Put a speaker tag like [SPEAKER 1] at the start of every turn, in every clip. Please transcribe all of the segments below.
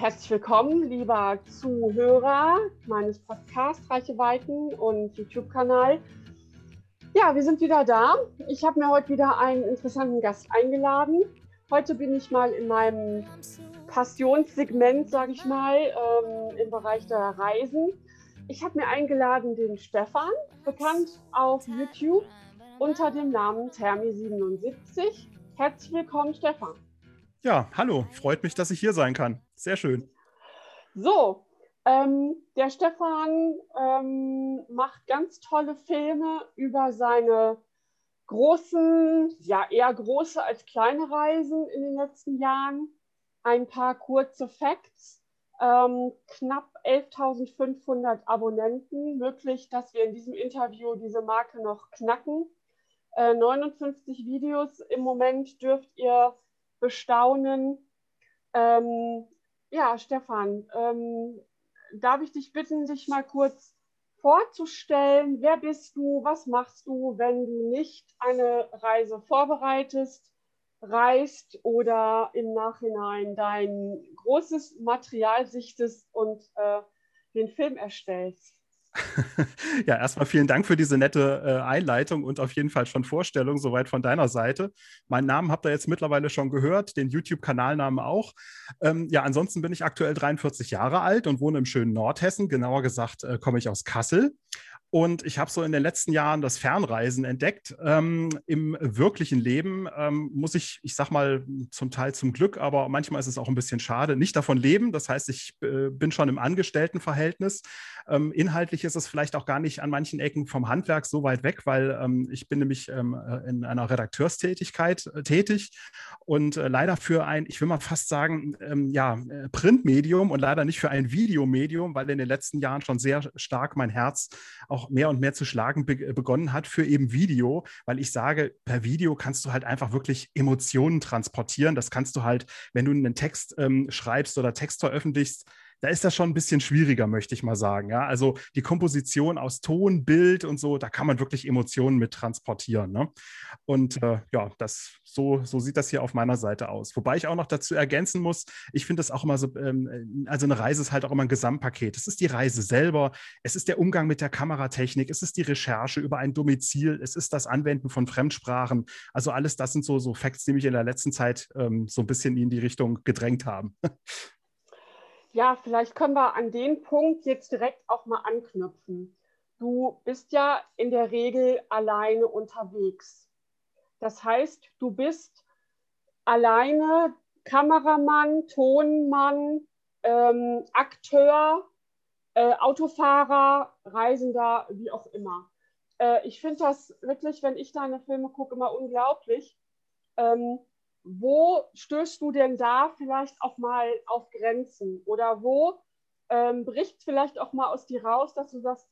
[SPEAKER 1] herzlich willkommen, lieber Zuhörer meines Podcasts Reiche Weiten und YouTube-Kanal. Ja, wir sind wieder da. Ich habe mir heute wieder einen interessanten Gast eingeladen. Heute bin ich mal in meinem Passionssegment, sage ich mal, ähm, im Bereich der Reisen. Ich habe mir eingeladen den Stefan, bekannt auf YouTube unter dem Namen Thermi77. Herzlich willkommen, Stefan.
[SPEAKER 2] Ja, hallo, freut mich, dass ich hier sein kann. Sehr schön.
[SPEAKER 1] So, ähm, der Stefan ähm, macht ganz tolle Filme über seine großen, ja eher große als kleine Reisen in den letzten Jahren. Ein paar kurze Facts. Ähm, knapp 11.500 Abonnenten. Möglich, dass wir in diesem Interview diese Marke noch knacken. Äh, 59 Videos im Moment dürft ihr bestaunen. Ähm, ja, Stefan, ähm, darf ich dich bitten, dich mal kurz vorzustellen? Wer bist du? Was machst du, wenn du nicht eine Reise vorbereitest, reist oder im Nachhinein dein großes Material sichtest und äh, den Film erstellst?
[SPEAKER 2] ja, erstmal vielen Dank für diese nette äh, Einleitung und auf jeden Fall schon Vorstellung soweit von deiner Seite. Meinen Namen habt ihr jetzt mittlerweile schon gehört, den YouTube-Kanalnamen auch. Ähm, ja, ansonsten bin ich aktuell 43 Jahre alt und wohne im schönen Nordhessen. Genauer gesagt äh, komme ich aus Kassel und ich habe so in den letzten Jahren das Fernreisen entdeckt. Ähm, Im wirklichen Leben ähm, muss ich, ich sag mal, zum Teil zum Glück, aber manchmal ist es auch ein bisschen schade, nicht davon leben. Das heißt, ich äh, bin schon im Angestelltenverhältnis. Ähm, inhaltlich ist es vielleicht auch gar nicht an manchen Ecken vom Handwerk so weit weg, weil ähm, ich bin nämlich ähm, äh, in einer Redakteurstätigkeit äh, tätig und äh, leider für ein, ich will mal fast sagen, ähm, ja, äh, Printmedium und leider nicht für ein Videomedium, weil in den letzten Jahren schon sehr stark mein Herz auch auch mehr und mehr zu schlagen be begonnen hat für eben Video, weil ich sage, per Video kannst du halt einfach wirklich Emotionen transportieren. Das kannst du halt, wenn du einen Text ähm, schreibst oder Text veröffentlichst, da ist das schon ein bisschen schwieriger, möchte ich mal sagen. Ja? Also die Komposition aus Ton, Bild und so, da kann man wirklich Emotionen mit transportieren. Ne? Und äh, ja, das, so, so sieht das hier auf meiner Seite aus. Wobei ich auch noch dazu ergänzen muss, ich finde das auch immer so, ähm, also eine Reise ist halt auch immer ein Gesamtpaket. Es ist die Reise selber, es ist der Umgang mit der Kameratechnik, es ist die Recherche über ein Domizil, es ist das Anwenden von Fremdsprachen. Also alles das sind so, so Facts, die mich in der letzten Zeit ähm, so ein bisschen in die Richtung gedrängt haben.
[SPEAKER 1] Ja, vielleicht können wir an den Punkt jetzt direkt auch mal anknüpfen. Du bist ja in der Regel alleine unterwegs. Das heißt, du bist alleine Kameramann, Tonmann, ähm, Akteur, äh, Autofahrer, Reisender, wie auch immer. Äh, ich finde das wirklich, wenn ich deine Filme gucke, immer unglaublich. Ähm, wo stößt du denn da vielleicht auch mal auf Grenzen? Oder wo ähm, bricht vielleicht auch mal aus dir raus, dass du sagst,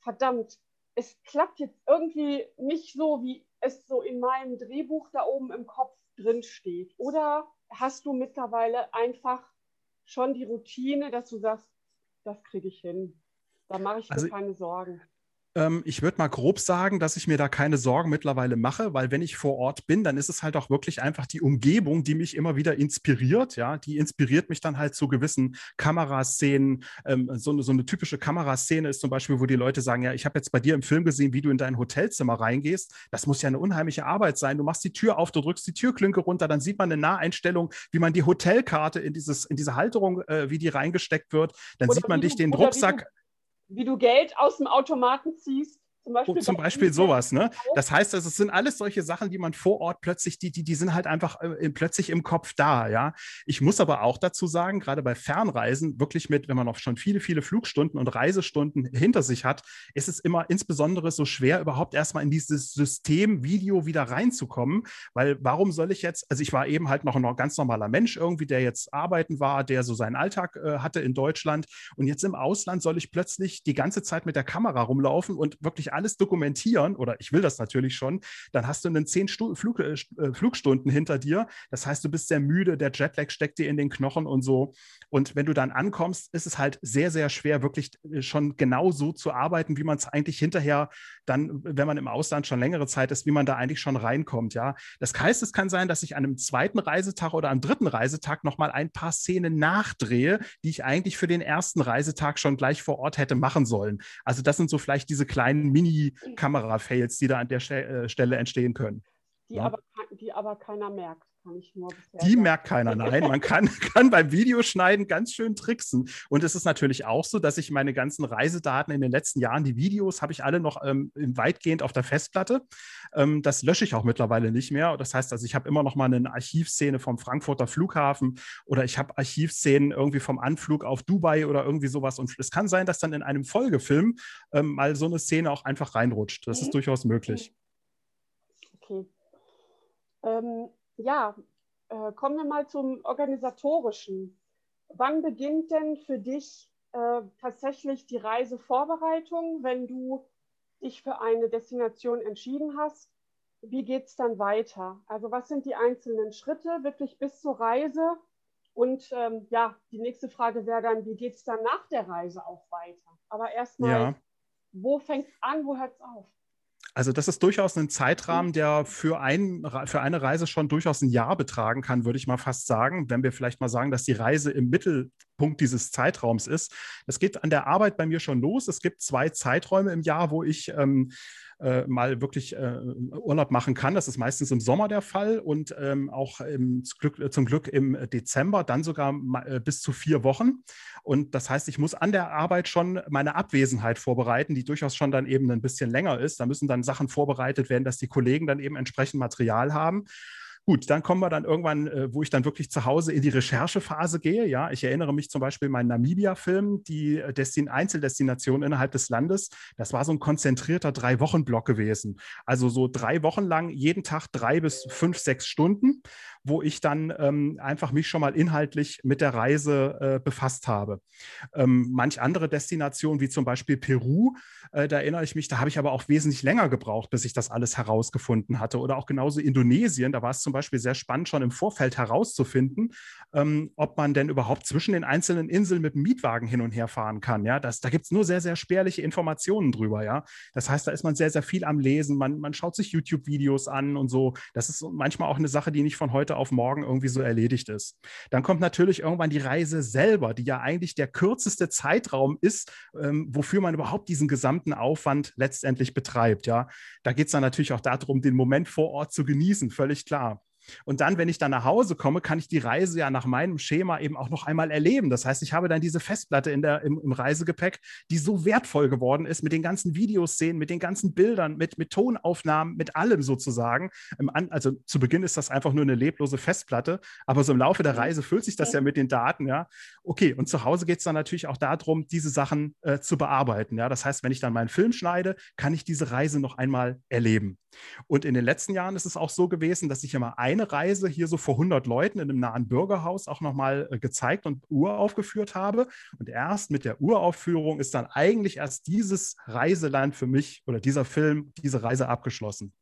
[SPEAKER 1] verdammt, es klappt jetzt irgendwie nicht so, wie es so in meinem Drehbuch da oben im Kopf drin steht? Oder hast du mittlerweile einfach schon die Routine, dass du sagst, das kriege ich hin? Da mache ich mir also, keine Sorgen.
[SPEAKER 2] Ähm, ich würde mal grob sagen, dass ich mir da keine Sorgen mittlerweile mache, weil wenn ich vor Ort bin, dann ist es halt auch wirklich einfach die Umgebung, die mich immer wieder inspiriert. Ja, die inspiriert mich dann halt zu gewissen Kameraszenen. Ähm, so, eine, so eine typische Kameraszene ist zum Beispiel, wo die Leute sagen: Ja, ich habe jetzt bei dir im Film gesehen, wie du in dein Hotelzimmer reingehst. Das muss ja eine unheimliche Arbeit sein. Du machst die Tür auf, du drückst die Türklinke runter, dann sieht man eine Naheinstellung, wie man die Hotelkarte in, dieses, in diese Halterung, äh, wie die reingesteckt wird. Dann oder sieht man dich den Rucksack
[SPEAKER 1] wie du Geld aus dem Automaten ziehst.
[SPEAKER 2] Zum Beispiel, zum Beispiel sowas, ne? Das heißt, also, es sind alles solche Sachen, die man vor Ort plötzlich, die, die, die sind halt einfach äh, plötzlich im Kopf da, ja. Ich muss aber auch dazu sagen, gerade bei Fernreisen, wirklich mit, wenn man auch schon viele, viele Flugstunden und Reisestunden hinter sich hat, ist es immer insbesondere so schwer, überhaupt erstmal in dieses System Video wieder reinzukommen, weil warum soll ich jetzt, also ich war eben halt noch ein ganz normaler Mensch irgendwie, der jetzt arbeiten war, der so seinen Alltag äh, hatte in Deutschland und jetzt im Ausland soll ich plötzlich die ganze Zeit mit der Kamera rumlaufen und wirklich alles dokumentieren, oder ich will das natürlich schon, dann hast du einen zehn Flug, äh, äh, Flugstunden hinter dir. Das heißt, du bist sehr müde, der Jetlag steckt dir in den Knochen und so. Und wenn du dann ankommst, ist es halt sehr, sehr schwer, wirklich äh, schon genau so zu arbeiten, wie man es eigentlich hinterher dann, wenn man im Ausland schon längere Zeit ist, wie man da eigentlich schon reinkommt. Ja, das heißt, es kann sein, dass ich an einem zweiten Reisetag oder am dritten Reisetag nochmal ein paar Szenen nachdrehe, die ich eigentlich für den ersten Reisetag schon gleich vor Ort hätte machen sollen. Also das sind so vielleicht diese kleinen Mini-Kamera-Fails, die da an der äh, Stelle entstehen können.
[SPEAKER 1] Die, ja? aber, die aber keiner merkt
[SPEAKER 2] Die merkt keiner, nein. Man kann, kann beim Videoschneiden ganz schön tricksen. Und es ist natürlich auch so, dass ich meine ganzen Reisedaten in den letzten Jahren, die Videos, habe ich alle noch ähm, weitgehend auf der Festplatte. Ähm, das lösche ich auch mittlerweile nicht mehr. Das heißt also, ich habe immer noch mal eine Archivszene vom Frankfurter Flughafen oder ich habe Archivszenen irgendwie vom Anflug auf Dubai oder irgendwie sowas. Und es kann sein, dass dann in einem Folgefilm ähm, mal so eine Szene auch einfach reinrutscht. Das ist mhm. durchaus möglich.
[SPEAKER 1] Okay. Ähm, ja, äh, kommen wir mal zum organisatorischen. Wann beginnt denn für dich äh, tatsächlich die Reisevorbereitung, wenn du dich für eine Destination entschieden hast? Wie geht es dann weiter? Also was sind die einzelnen Schritte wirklich bis zur Reise? Und ähm, ja, die nächste Frage wäre dann, wie geht es dann nach der Reise auch weiter? Aber erstmal, ja. wo fängt es an, wo hört es auf?
[SPEAKER 2] Also das ist durchaus ein Zeitrahmen, der für, ein, für eine Reise schon durchaus ein Jahr betragen kann, würde ich mal fast sagen, wenn wir vielleicht mal sagen, dass die Reise im Mittelpunkt dieses Zeitraums ist. Das geht an der Arbeit bei mir schon los. Es gibt zwei Zeiträume im Jahr, wo ich ähm, äh, mal wirklich äh, Urlaub machen kann. Das ist meistens im Sommer der Fall und ähm, auch im, Glück, zum Glück im Dezember, dann sogar äh, bis zu vier Wochen. Und das heißt, ich muss an der Arbeit schon meine Abwesenheit vorbereiten, die durchaus schon dann eben ein bisschen länger ist. Da müssen dann Sachen vorbereitet werden, dass die Kollegen dann eben entsprechend Material haben. Gut, dann kommen wir dann irgendwann, äh, wo ich dann wirklich zu Hause in die Recherchephase gehe. Ja, ich erinnere mich zum Beispiel meinen Namibia-Film, die äh, Destin Einzeldestination innerhalb des Landes. Das war so ein konzentrierter Drei-Wochen-Block gewesen. Also so drei Wochen lang, jeden Tag drei bis fünf, sechs Stunden wo ich dann ähm, einfach mich schon mal inhaltlich mit der Reise äh, befasst habe. Ähm, manch andere Destinationen, wie zum Beispiel Peru, äh, da erinnere ich mich, da habe ich aber auch wesentlich länger gebraucht, bis ich das alles herausgefunden hatte. Oder auch genauso Indonesien, da war es zum Beispiel sehr spannend, schon im Vorfeld herauszufinden, ähm, ob man denn überhaupt zwischen den einzelnen Inseln mit dem Mietwagen hin und her fahren kann. Ja, das, da gibt es nur sehr, sehr spärliche Informationen drüber. Ja, das heißt, da ist man sehr, sehr viel am Lesen. Man, man schaut sich YouTube-Videos an und so. Das ist manchmal auch eine Sache, die nicht von heute auf morgen irgendwie so erledigt ist. Dann kommt natürlich irgendwann die Reise selber, die ja eigentlich der kürzeste Zeitraum ist, ähm, wofür man überhaupt diesen gesamten Aufwand letztendlich betreibt. Ja, da geht es dann natürlich auch darum, den Moment vor Ort zu genießen, völlig klar. Und dann, wenn ich dann nach Hause komme, kann ich die Reise ja nach meinem Schema eben auch noch einmal erleben. Das heißt, ich habe dann diese Festplatte in der, im, im Reisegepäck, die so wertvoll geworden ist mit den ganzen Videoszenen, mit den ganzen Bildern, mit, mit Tonaufnahmen, mit allem sozusagen. Also zu Beginn ist das einfach nur eine leblose Festplatte, aber so im Laufe der. Reise füllt sich das ja mit den Daten, ja. Okay, und zu Hause geht es dann natürlich auch darum, diese Sachen äh, zu bearbeiten. Ja, das heißt, wenn ich dann meinen Film schneide, kann ich diese Reise noch einmal erleben. Und in den letzten Jahren ist es auch so gewesen, dass ich immer eine Reise hier so vor 100 Leuten in einem nahen Bürgerhaus auch nochmal äh, gezeigt und uraufgeführt habe. Und erst mit der Uraufführung ist dann eigentlich erst dieses Reiseland für mich oder dieser Film, diese Reise abgeschlossen.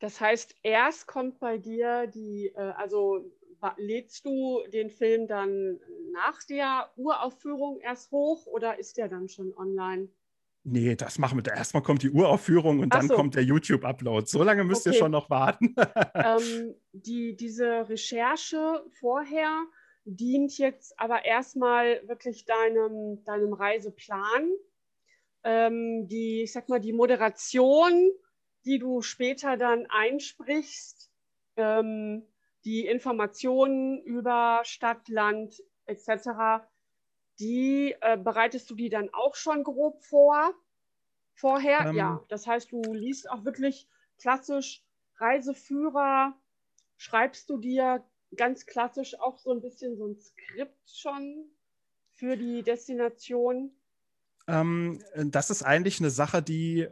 [SPEAKER 1] Das heißt, erst kommt bei dir die, äh, also lädst du den Film dann nach der Uraufführung erst hoch oder ist der dann schon online?
[SPEAKER 2] Nee, das machen wir. Erstmal kommt die Uraufführung und Ach dann so. kommt der YouTube-Upload. So lange müsst okay. ihr schon noch warten.
[SPEAKER 1] ähm, die, diese Recherche vorher dient jetzt aber erstmal wirklich deinem, deinem Reiseplan. Ähm, die, ich sag mal, die Moderation, die du später dann einsprichst, ähm, die Informationen über Stadt, Land etc., die äh, bereitest du die dann auch schon grob vor? Vorher? Ähm, ja. Das heißt, du liest auch wirklich klassisch Reiseführer, schreibst du dir ganz klassisch auch so ein bisschen so ein Skript schon für die Destination?
[SPEAKER 2] Ähm, das ist eigentlich eine Sache, die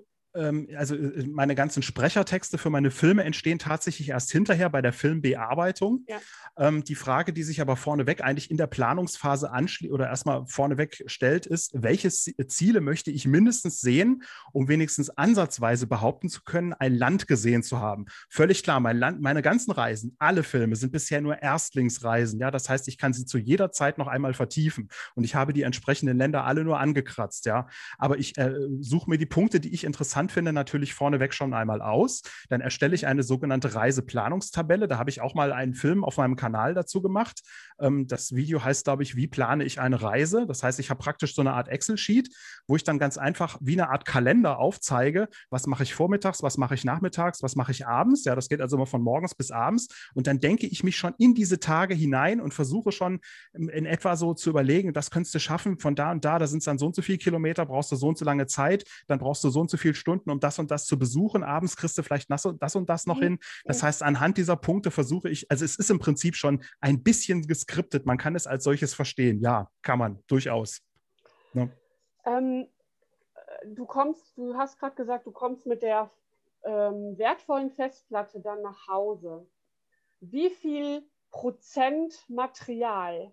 [SPEAKER 2] also äh, meine ganzen Sprechertexte für meine Filme entstehen tatsächlich erst hinterher bei der Filmbearbeitung. Ja. Ähm, die Frage, die sich aber vorneweg eigentlich in der Planungsphase anschließt oder erstmal vorneweg stellt, ist, welche Ziele möchte ich mindestens sehen, um wenigstens ansatzweise behaupten zu können, ein Land gesehen zu haben. Völlig klar, mein Land, meine ganzen Reisen, alle Filme sind bisher nur Erstlingsreisen. Ja, das heißt, ich kann sie zu jeder Zeit noch einmal vertiefen und ich habe die entsprechenden Länder alle nur angekratzt. Ja, aber ich äh, suche mir die Punkte, die ich interessant finde, natürlich vorneweg schon einmal aus. Dann erstelle ich eine sogenannte Reiseplanungstabelle. Da habe ich auch mal einen Film auf meinem Kanal dazu gemacht. Ähm, das Video heißt, glaube ich, wie plane ich eine Reise? Das heißt, ich habe praktisch so eine Art Excel-Sheet, wo ich dann ganz einfach wie eine Art Kalender aufzeige, was mache ich vormittags, was mache ich nachmittags, was mache ich abends. Ja, das geht also immer von morgens bis abends. Und dann denke ich mich schon in diese Tage hinein und versuche schon in etwa so zu überlegen, das könntest du schaffen, von da und da, da sind es dann so und so viele Kilometer, brauchst du so und so lange Zeit, dann brauchst du so und so viele Stunden, um das und das zu besuchen. Abends kriegst du vielleicht das und das, und das noch mhm. hin. Das heißt, anhand dieser Punkte versuche ich, also es ist im Prinzip schon ein bisschen geskriptet. Man kann es als solches verstehen. Ja, kann man durchaus.
[SPEAKER 1] Ja. Ähm, du kommst, du hast gerade gesagt, du kommst mit der ähm, wertvollen Festplatte dann nach Hause. Wie viel Prozent Material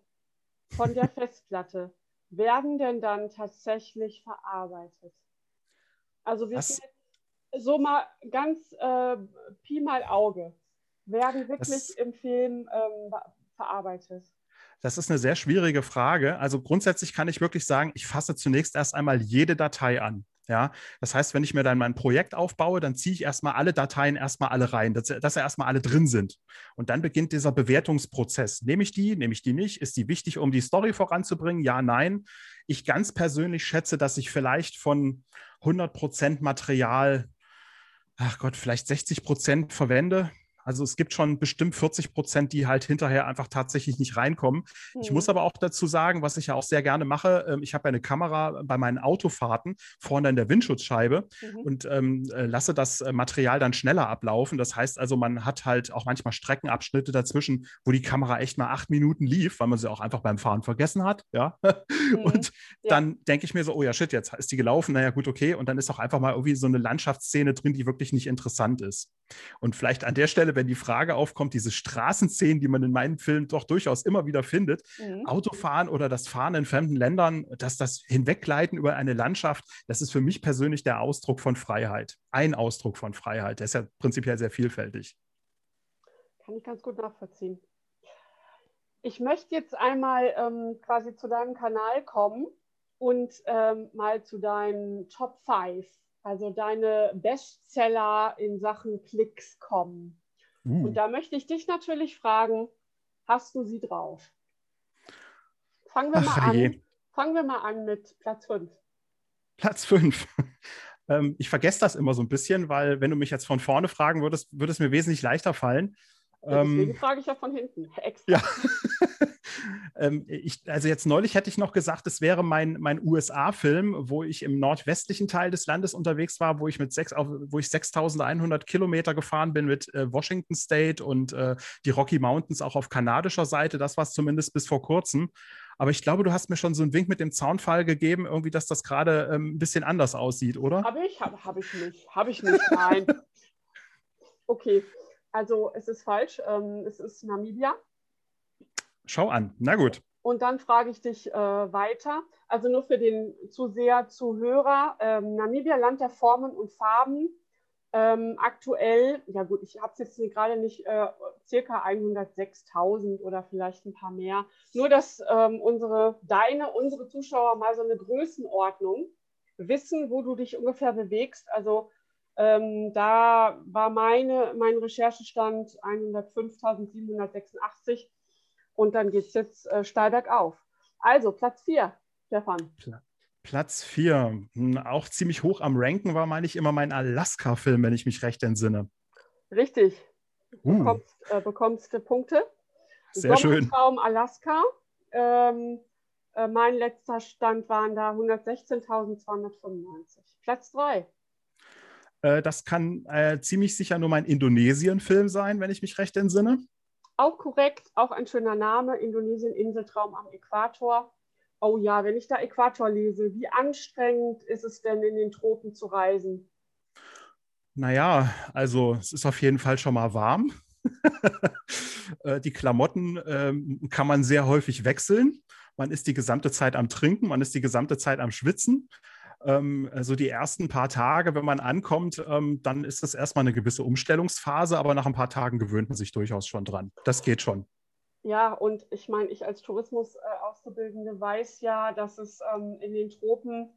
[SPEAKER 1] von der Festplatte werden denn dann tatsächlich verarbeitet? Also wie viel, so mal ganz äh, Pi mal Auge, werden wirklich das, im Film ähm, verarbeitet?
[SPEAKER 2] Das ist eine sehr schwierige Frage. Also grundsätzlich kann ich wirklich sagen, ich fasse zunächst erst einmal jede Datei an. Ja, das heißt, wenn ich mir dann mein Projekt aufbaue, dann ziehe ich erstmal alle Dateien erstmal alle rein, dass, dass erstmal alle drin sind. Und dann beginnt dieser Bewertungsprozess. Nehme ich die, nehme ich die nicht? Ist die wichtig, um die Story voranzubringen? Ja, nein. Ich ganz persönlich schätze, dass ich vielleicht von 100 Prozent Material, ach Gott, vielleicht 60 Prozent verwende. Also es gibt schon bestimmt 40 Prozent, die halt hinterher einfach tatsächlich nicht reinkommen. Mhm. Ich muss mhm. aber auch dazu sagen, was ich ja auch sehr gerne mache, ähm, ich habe ja eine Kamera bei meinen Autofahrten vorne in der Windschutzscheibe mhm. und ähm, äh, lasse das äh, Material dann schneller ablaufen. Das heißt also, man hat halt auch manchmal Streckenabschnitte dazwischen, wo die Kamera echt mal acht Minuten lief, weil man sie auch einfach beim Fahren vergessen hat. Ja. Mhm. Und ja. dann denke ich mir so, oh ja, shit, jetzt ist die gelaufen, naja, gut, okay. Und dann ist auch einfach mal irgendwie so eine Landschaftsszene drin, die wirklich nicht interessant ist. Und vielleicht an der Stelle, wenn die Frage aufkommt, diese Straßenszenen, die man in meinen Filmen doch durchaus immer wieder findet, mhm. Autofahren oder das Fahren in fremden Ländern, dass das Hinweggleiten über eine Landschaft, das ist für mich persönlich der Ausdruck von Freiheit. Ein Ausdruck von Freiheit. Der ist ja prinzipiell sehr vielfältig.
[SPEAKER 1] Kann ich ganz gut nachvollziehen. Ich möchte jetzt einmal ähm, quasi zu deinem Kanal kommen und ähm, mal zu deinen Top 5 also deine Bestseller in Sachen Klicks kommen. Uh. Und da möchte ich dich natürlich fragen, hast du sie drauf? Fangen wir Ach, mal an. Je. Fangen wir mal an mit Platz 5.
[SPEAKER 2] Platz 5. ähm, ich vergesse das immer so ein bisschen, weil wenn du mich jetzt von vorne fragen würdest, würde es mir wesentlich leichter fallen.
[SPEAKER 1] Deswegen ähm, frage ich ja von hinten.
[SPEAKER 2] Extra. Ja. ähm, ich, also jetzt neulich hätte ich noch gesagt, es wäre mein, mein USA-Film, wo ich im nordwestlichen Teil des Landes unterwegs war, wo ich mit sechs, auf, wo ich 6100 Kilometer gefahren bin mit äh, Washington State und äh, die Rocky Mountains auch auf kanadischer Seite. Das war es zumindest bis vor kurzem. Aber ich glaube, du hast mir schon so einen Wink mit dem Zaunfall gegeben, irgendwie, dass das gerade ähm, ein bisschen anders aussieht, oder?
[SPEAKER 1] Habe ich? Habe hab ich nicht. Habe ich nicht, nein. okay. Also es ist falsch. Ähm, es ist Namibia.
[SPEAKER 2] Schau an. Na gut.
[SPEAKER 1] Und dann frage ich dich äh, weiter. Also nur für den Zuseher, Zuhörer. Ähm, Namibia, Land der Formen und Farben. Ähm, aktuell, ja gut, ich habe es jetzt gerade nicht, äh, circa 106.000 oder vielleicht ein paar mehr. Nur, dass ähm, unsere, deine, unsere Zuschauer mal so eine Größenordnung wissen, wo du dich ungefähr bewegst. Also ähm, da war meine, mein Recherchestand 105.786 und dann geht es jetzt äh, steil bergauf. Also Platz 4, Stefan.
[SPEAKER 2] Platz 4, hm, auch ziemlich hoch am Ranken war, meine ich, immer mein Alaska-Film, wenn ich mich recht entsinne.
[SPEAKER 1] Richtig. Uh. Bekommst, äh, bekommst du Punkte.
[SPEAKER 2] Sehr schön.
[SPEAKER 1] Raum Alaska. Ähm, äh, mein letzter Stand waren da 116.295. Platz 3.
[SPEAKER 2] Äh, das kann äh, ziemlich sicher nur mein Indonesien-Film sein, wenn ich mich recht entsinne.
[SPEAKER 1] Auch korrekt, auch ein schöner Name, Indonesien, Inseltraum am Äquator. Oh ja, wenn ich da Äquator lese, wie anstrengend ist es denn in den Tropen zu reisen?
[SPEAKER 2] Naja, also es ist auf jeden Fall schon mal warm. Äh, die Klamotten ähm, kann man sehr häufig wechseln. Man ist die gesamte Zeit am Trinken, man ist die gesamte Zeit am Schwitzen. Ähm, also die ersten paar Tage, wenn man ankommt, ähm, dann ist das erstmal eine gewisse Umstellungsphase, aber nach ein paar Tagen gewöhnt man sich durchaus schon dran. Das geht schon.
[SPEAKER 1] Ja, und ich meine, ich als Tourismus-Auszubildende weiß ja, dass es ähm, in den Tropen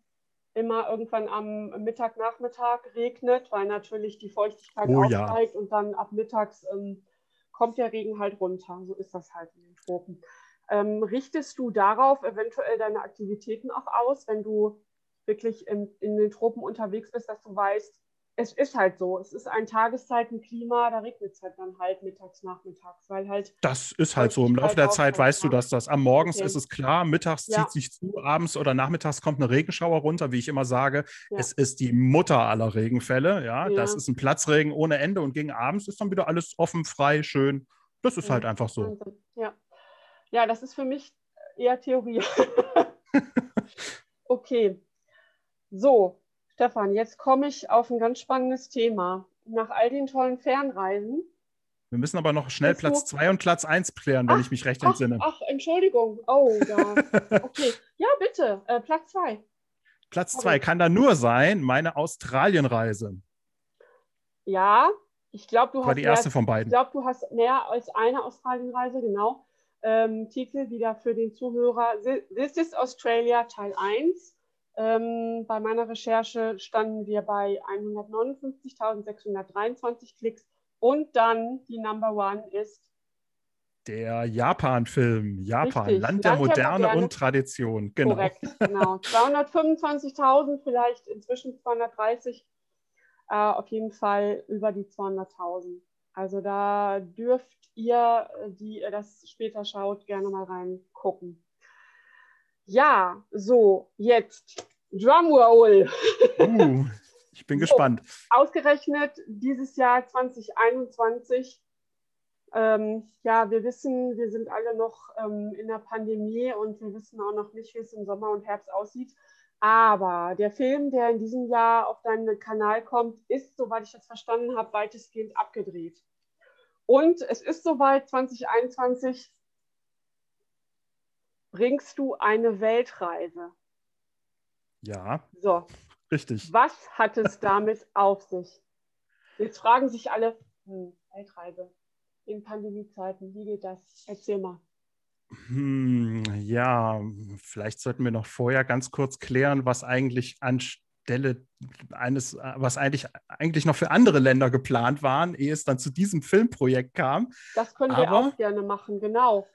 [SPEAKER 1] immer irgendwann am Mittag, Nachmittag regnet, weil natürlich die Feuchtigkeit oh, aufsteigt ja. und dann ab mittags ähm, kommt der Regen halt runter. So ist das halt in den Tropen. Ähm, richtest du darauf eventuell deine Aktivitäten auch aus, wenn du wirklich in, in den Tropen unterwegs bist, dass du weißt, es ist halt so. Es ist ein Tageszeitenklima, da regnet es halt dann halt mittags, nachmittags, weil halt.
[SPEAKER 2] Das ist halt so. Im Laufe der Zeit weißt du, dass das am Morgens okay. ist es klar, mittags ja. zieht sich zu, abends oder nachmittags kommt eine Regenschauer runter, wie ich immer sage. Ja. Es ist die Mutter aller Regenfälle. Ja? ja, das ist ein Platzregen ohne Ende und gegen abends ist dann wieder alles offen, frei, schön. Das ist halt einfach so.
[SPEAKER 1] Ja. ja, das ist für mich eher Theorie. okay. So, Stefan, jetzt komme ich auf ein ganz spannendes Thema. Nach all den tollen Fernreisen.
[SPEAKER 2] Wir müssen aber noch schnell Platz 2 und Platz 1 klären, wenn ach, ich mich recht
[SPEAKER 1] ach,
[SPEAKER 2] entsinne.
[SPEAKER 1] Ach, Entschuldigung. Oh, ja. Okay. Ja, bitte. Äh, Platz 2.
[SPEAKER 2] Platz 2 kann da nur sein, meine Australienreise.
[SPEAKER 1] Ja, ich glaube, du
[SPEAKER 2] War hast. die erste mehr, von beiden.
[SPEAKER 1] Ich glaube, du hast mehr als eine Australienreise, genau. Ähm, Titel wieder für den Zuhörer: This is Australia Teil 1. Ähm, bei meiner Recherche standen wir bei 159.623 Klicks und dann die Number One ist
[SPEAKER 2] der Japan-Film. Japan, Richtig, Land der Land Moderne, Moderne und Tradition.
[SPEAKER 1] Genau. Korrekt, genau. 225.000, vielleicht inzwischen 230. Äh, auf jeden Fall über die 200.000. Also da dürft ihr, die ihr das später schaut, gerne mal reingucken. Ja, so, jetzt Drumroll.
[SPEAKER 2] Uh, ich bin so, gespannt.
[SPEAKER 1] Ausgerechnet dieses Jahr 2021. Ähm, ja, wir wissen, wir sind alle noch ähm, in der Pandemie und wir wissen auch noch nicht, wie es im Sommer und Herbst aussieht. Aber der Film, der in diesem Jahr auf deinen Kanal kommt, ist, soweit ich das verstanden habe, weitestgehend abgedreht. Und es ist soweit 2021 bringst du eine Weltreise.
[SPEAKER 2] Ja.
[SPEAKER 1] So.
[SPEAKER 2] Richtig.
[SPEAKER 1] Was hat es damit auf sich? Jetzt fragen sich alle, hm, Weltreise in Pandemiezeiten, wie geht das? Erzähl mal.
[SPEAKER 2] Hm, ja, vielleicht sollten wir noch vorher ganz kurz klären, was eigentlich anstelle eines, was eigentlich, eigentlich noch für andere Länder geplant waren, ehe es dann zu diesem Filmprojekt kam.
[SPEAKER 1] Das können wir auch gerne machen, genau.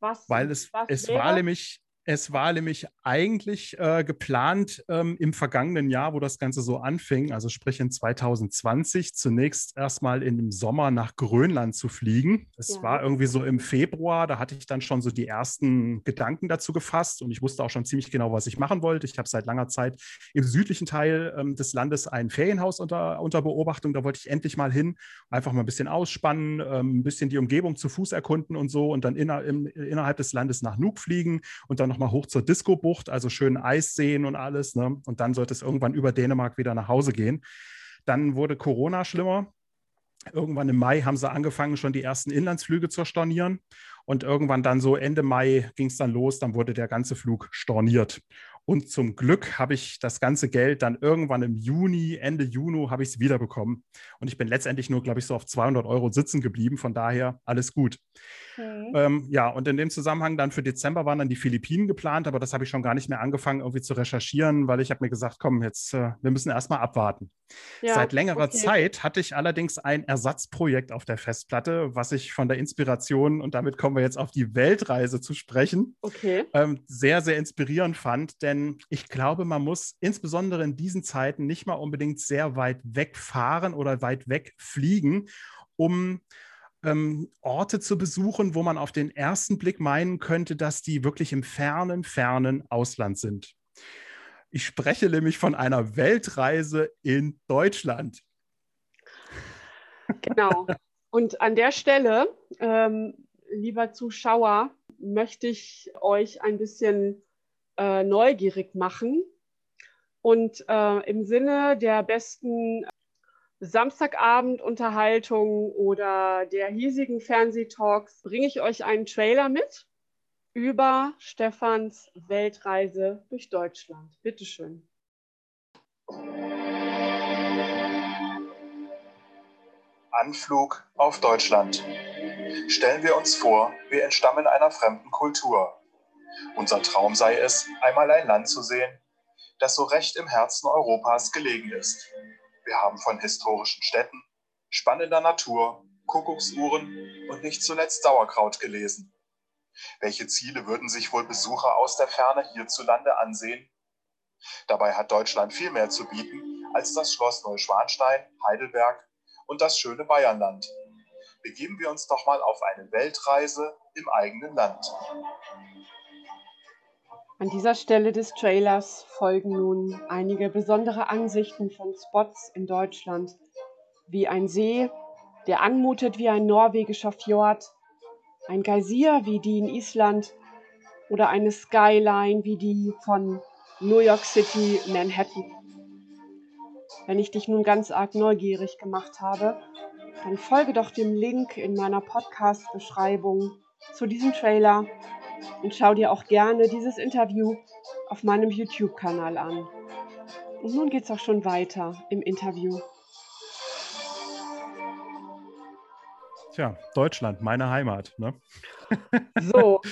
[SPEAKER 2] Was, weil es, was es war nämlich es war nämlich eigentlich äh, geplant ähm, im vergangenen Jahr, wo das Ganze so anfing, also sprich in 2020, zunächst erstmal in dem Sommer nach Grönland zu fliegen. Es ja. war irgendwie so im Februar, da hatte ich dann schon so die ersten Gedanken dazu gefasst und ich wusste auch schon ziemlich genau, was ich machen wollte. Ich habe seit langer Zeit im südlichen Teil ähm, des Landes ein Ferienhaus unter, unter Beobachtung. Da wollte ich endlich mal hin, einfach mal ein bisschen ausspannen, ähm, ein bisschen die Umgebung zu Fuß erkunden und so und dann inner, im, innerhalb des Landes nach Nuuk fliegen und dann noch nochmal hoch zur Disco-Bucht, also schön Eis sehen und alles. Ne? Und dann sollte es irgendwann über Dänemark wieder nach Hause gehen. Dann wurde Corona schlimmer. Irgendwann im Mai haben sie angefangen, schon die ersten Inlandsflüge zu stornieren. Und irgendwann dann so Ende Mai ging es dann los, dann wurde der ganze Flug storniert. Und zum Glück habe ich das ganze Geld dann irgendwann im Juni, Ende Juni, habe ich es wiederbekommen. Und ich bin letztendlich nur, glaube ich, so auf 200 Euro sitzen geblieben. Von daher alles gut. Ähm, ja, und in dem Zusammenhang dann für Dezember waren dann die Philippinen geplant, aber das habe ich schon gar nicht mehr angefangen, irgendwie zu recherchieren, weil ich habe mir gesagt, komm, jetzt, äh, wir müssen erstmal abwarten. Ja, Seit längerer okay. Zeit hatte ich allerdings ein Ersatzprojekt auf der Festplatte, was ich von der Inspiration, und damit kommen wir jetzt auf die Weltreise zu sprechen,
[SPEAKER 1] okay.
[SPEAKER 2] ähm, sehr, sehr inspirierend fand. Denn ich glaube, man muss insbesondere in diesen Zeiten nicht mal unbedingt sehr weit wegfahren oder weit weg fliegen, um ähm, Orte zu besuchen, wo man auf den ersten Blick meinen könnte, dass die wirklich im fernen, fernen Ausland sind. Ich spreche nämlich von einer Weltreise in Deutschland.
[SPEAKER 1] Genau. Und an der Stelle, ähm, lieber Zuschauer, möchte ich euch ein bisschen äh, neugierig machen und äh, im Sinne der besten Samstagabend-Unterhaltung oder der hiesigen Fernsehtalks bringe ich euch einen Trailer mit über Stefans Weltreise durch Deutschland. Bitteschön.
[SPEAKER 3] Anflug auf Deutschland. Stellen wir uns vor, wir entstammen einer fremden Kultur. Unser Traum sei es, einmal ein Land zu sehen, das so recht im Herzen Europas gelegen ist. Wir haben von historischen Städten, spannender Natur, Kuckucksuhren und nicht zuletzt Sauerkraut gelesen. Welche Ziele würden sich wohl Besucher aus der Ferne hierzulande ansehen? Dabei hat Deutschland viel mehr zu bieten als das Schloss Neuschwanstein, Heidelberg und das schöne Bayernland. Begeben wir uns doch mal auf eine Weltreise im eigenen Land.
[SPEAKER 1] An dieser Stelle des Trailers folgen nun einige besondere Ansichten von Spots in Deutschland, wie ein See, der anmutet wie ein norwegischer Fjord, ein Geysir wie die in Island oder eine Skyline wie die von New York City, Manhattan. Wenn ich dich nun ganz arg neugierig gemacht habe, dann folge doch dem Link in meiner Podcast-Beschreibung zu diesem Trailer und schau dir auch gerne dieses Interview auf meinem YouTube-Kanal an. Und nun geht's auch schon weiter im Interview.
[SPEAKER 2] Tja, Deutschland, meine Heimat. Ne?
[SPEAKER 1] so,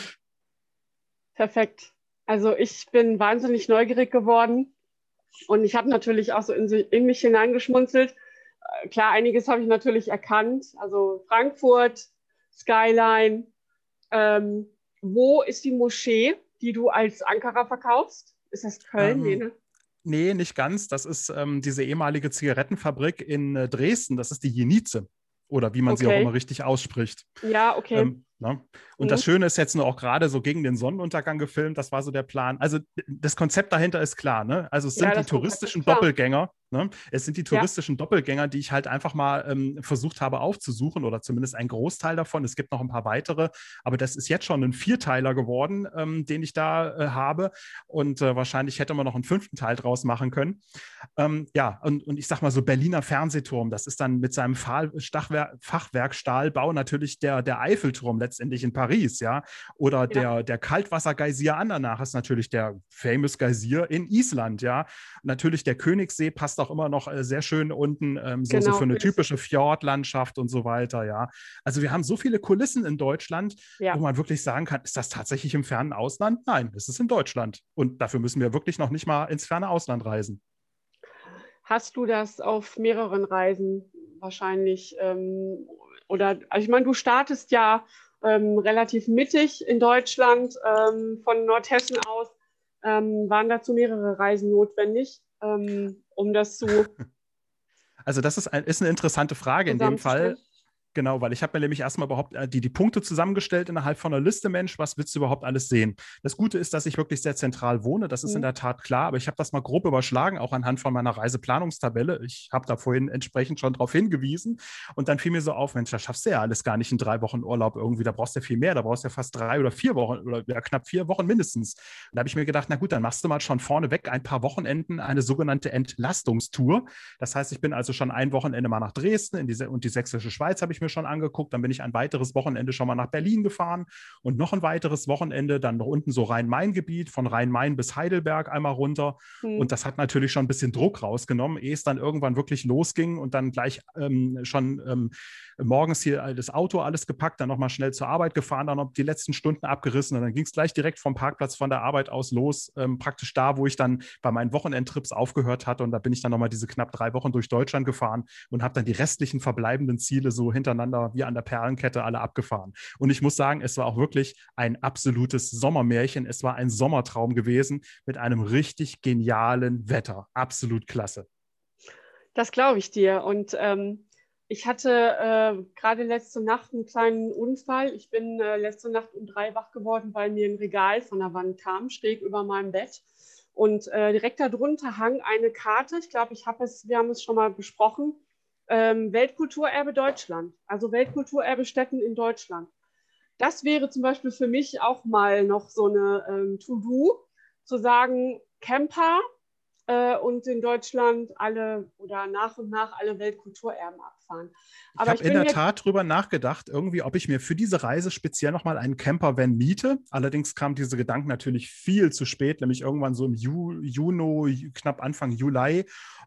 [SPEAKER 1] perfekt. Also ich bin wahnsinnig neugierig geworden und ich habe natürlich auch so in, in mich hineingeschmunzelt. Äh, klar, einiges habe ich natürlich erkannt. Also Frankfurt, Skyline, ähm, wo ist die Moschee, die du als Ankara verkaufst? Ist das Köln? Ähm, nee, ne?
[SPEAKER 2] nee, nicht ganz. Das ist ähm, diese ehemalige Zigarettenfabrik in äh, Dresden. Das ist die Jenize. Oder wie man okay. sie auch immer richtig ausspricht.
[SPEAKER 1] Ja, okay. Ähm,
[SPEAKER 2] Ne? Und mhm. das Schöne ist jetzt nur auch gerade so gegen den Sonnenuntergang gefilmt, das war so der Plan. Also das Konzept dahinter ist klar, ne? Also es sind ja, die touristischen Doppelgänger, ne? Es sind die touristischen ja. Doppelgänger, die ich halt einfach mal ähm, versucht habe aufzusuchen oder zumindest ein Großteil davon. Es gibt noch ein paar weitere, aber das ist jetzt schon ein Vierteiler geworden, ähm, den ich da äh, habe. Und äh, wahrscheinlich hätte man noch einen fünften Teil draus machen können. Ähm, ja, und, und ich sag mal so Berliner Fernsehturm, das ist dann mit seinem Fachwerkstahlbau natürlich der, der Eiffelturm letztendlich in Paris, ja. Oder der, ja. der Kaltwassergeysir Andernach ist natürlich der famous Geysir in Island, ja. Natürlich der Königssee passt auch immer noch äh, sehr schön unten, ähm, so, genau. so, für eine typische Fjordlandschaft und so weiter, ja. Also wir haben so viele Kulissen in Deutschland, ja. wo man wirklich sagen kann, ist das tatsächlich im fernen Ausland? Nein, es ist in Deutschland. Und dafür müssen wir wirklich noch nicht mal ins ferne Ausland reisen.
[SPEAKER 1] Hast du das auf mehreren Reisen wahrscheinlich ähm, oder also ich meine, du startest ja ähm, relativ mittig in Deutschland. Ähm, von Nordhessen aus ähm, waren dazu mehrere Reisen notwendig, ähm, um das zu.
[SPEAKER 2] Also das ist, ein, ist eine interessante Frage in dem Fall. Genau, weil ich habe mir nämlich erstmal überhaupt äh, die, die Punkte zusammengestellt innerhalb von einer Liste, Mensch, was willst du überhaupt alles sehen? Das Gute ist, dass ich wirklich sehr zentral wohne, das ist mhm. in der Tat klar, aber ich habe das mal grob überschlagen, auch anhand von meiner Reiseplanungstabelle. Ich habe da vorhin entsprechend schon darauf hingewiesen und dann fiel mir so auf, Mensch, da schaffst du ja alles gar nicht in drei Wochen Urlaub irgendwie, da brauchst du ja viel mehr, da brauchst du ja fast drei oder vier Wochen oder ja, knapp vier Wochen mindestens. Und da habe ich mir gedacht, na gut, dann machst du mal schon vorneweg ein paar Wochenenden eine sogenannte Entlastungstour. Das heißt, ich bin also schon ein Wochenende mal nach Dresden in die, und die sächsische Schweiz habe ich mir schon angeguckt. Dann bin ich ein weiteres Wochenende schon mal nach Berlin gefahren und noch ein weiteres Wochenende dann noch unten so Rhein-Main-Gebiet, von Rhein-Main bis Heidelberg einmal runter. Mhm. Und das hat natürlich schon ein bisschen Druck rausgenommen, ehe es dann irgendwann wirklich losging und dann gleich ähm, schon ähm, morgens hier das Auto alles gepackt, dann nochmal schnell zur Arbeit gefahren, dann die letzten Stunden abgerissen und dann ging es gleich direkt vom Parkplatz von der Arbeit aus los, ähm, praktisch da, wo ich dann bei meinen Wochenendtrips aufgehört hatte und da bin ich dann nochmal diese knapp drei Wochen durch Deutschland gefahren und habe dann die restlichen verbleibenden Ziele so hintereinander wie an der Perlenkette alle abgefahren. Und ich muss sagen, es war auch wirklich ein absolutes Sommermärchen. Es war ein Sommertraum gewesen mit einem richtig genialen Wetter. Absolut klasse.
[SPEAKER 1] Das glaube ich dir. Und ähm, ich hatte äh, gerade letzte Nacht einen kleinen Unfall. Ich bin äh, letzte Nacht um drei wach geworden, weil mir ein Regal von der Wand kam, schräg über meinem Bett. Und äh, direkt darunter hang eine Karte. Ich glaube, ich habe es, wir haben es schon mal besprochen. Ähm, Weltkulturerbe Deutschland, also Weltkulturerbe Städten in Deutschland. Das wäre zum Beispiel für mich auch mal noch so eine ähm, To-Do, zu sagen, Camper äh, und in Deutschland alle oder nach und nach alle Weltkulturerben abfahren.
[SPEAKER 2] Aber ich habe in der Tat drüber nachgedacht, irgendwie, ob ich mir für diese Reise speziell nochmal einen Campervan miete. Allerdings kam diese Gedanke natürlich viel zu spät, nämlich irgendwann so im Ju Juni, knapp Anfang Juli.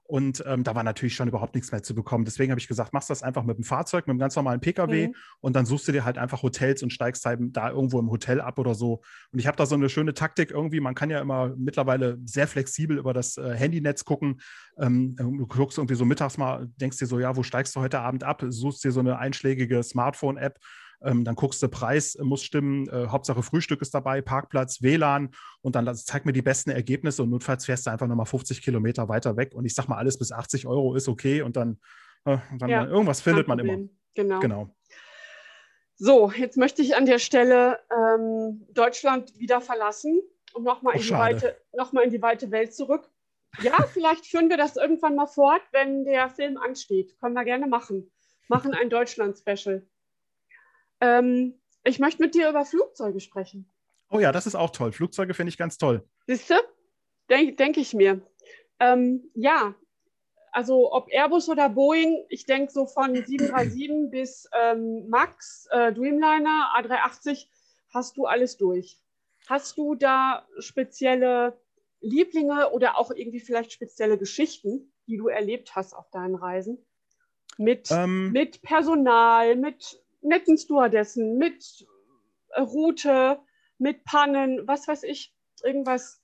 [SPEAKER 2] Und ähm, da war natürlich schon überhaupt nichts mehr zu bekommen. Deswegen habe ich gesagt, machst das einfach mit dem Fahrzeug, mit einem ganz normalen Pkw mhm. und dann suchst du dir halt einfach Hotels und steigst halt da irgendwo im Hotel ab oder so. Und ich habe da so eine schöne Taktik irgendwie. Man kann ja immer mittlerweile sehr flexibel über das äh, Handynetz gucken. Ähm, du guckst irgendwie so mittags mal, denkst dir so, ja, wo steigst du heute Abend ab? Suchst dir so eine einschlägige Smartphone-App ähm, dann guckst du, Preis äh, muss stimmen, äh, Hauptsache Frühstück ist dabei, Parkplatz, WLAN und dann zeig mir die besten Ergebnisse und notfalls fährst du einfach nochmal 50 Kilometer weiter weg und ich sag mal, alles bis 80 Euro ist okay und dann, äh, dann ja, irgendwas findet man immer.
[SPEAKER 1] Genau. genau. So, jetzt möchte ich an der Stelle ähm, Deutschland wieder verlassen und nochmal in, noch in die weite Welt zurück. Ja, vielleicht führen wir das irgendwann mal fort, wenn der Film ansteht. Können wir gerne machen. Machen ein Deutschland-Special. Ähm, ich möchte mit dir über Flugzeuge sprechen.
[SPEAKER 2] Oh ja, das ist auch toll. Flugzeuge finde ich ganz toll.
[SPEAKER 1] Siehst du? Denke denk ich mir. Ähm, ja, also ob Airbus oder Boeing, ich denke so von 737 bis ähm, Max, äh, Dreamliner, A380, hast du alles durch. Hast du da spezielle Lieblinge oder auch irgendwie vielleicht spezielle Geschichten, die du erlebt hast auf deinen Reisen? Mit, ähm, mit Personal, mit netten Stewardessen, mit Route, mit Pannen, was weiß ich, irgendwas.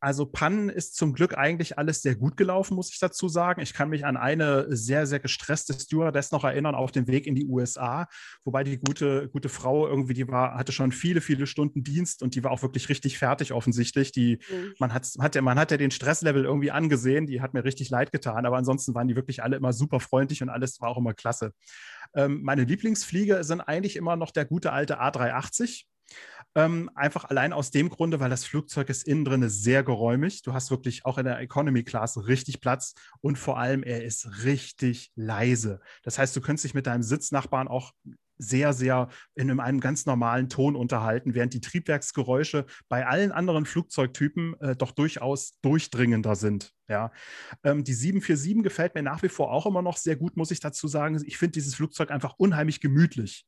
[SPEAKER 2] Also Pannen ist zum Glück eigentlich alles sehr gut gelaufen, muss ich dazu sagen. Ich kann mich an eine sehr, sehr gestresste Stewardess noch erinnern auf dem Weg in die USA, wobei die gute, gute Frau irgendwie, die war, hatte schon viele, viele Stunden Dienst und die war auch wirklich richtig fertig offensichtlich. Die, mhm. man, hat, hat, man hat ja den Stresslevel irgendwie angesehen, die hat mir richtig leid getan, aber ansonsten waren die wirklich alle immer super freundlich und alles war auch immer klasse. Ähm, meine Lieblingsflieger sind eigentlich immer noch der gute alte A380. Ähm, einfach allein aus dem Grunde, weil das Flugzeug ist innen drin sehr geräumig. Du hast wirklich auch in der Economy Class richtig Platz und vor allem er ist richtig leise. Das heißt, du könntest dich mit deinem Sitznachbarn auch sehr, sehr in einem ganz normalen Ton unterhalten, während die Triebwerksgeräusche bei allen anderen Flugzeugtypen äh, doch durchaus durchdringender sind. Ja. Ähm, die 747 gefällt mir nach wie vor auch immer noch sehr gut, muss ich dazu sagen. Ich finde dieses Flugzeug einfach unheimlich gemütlich.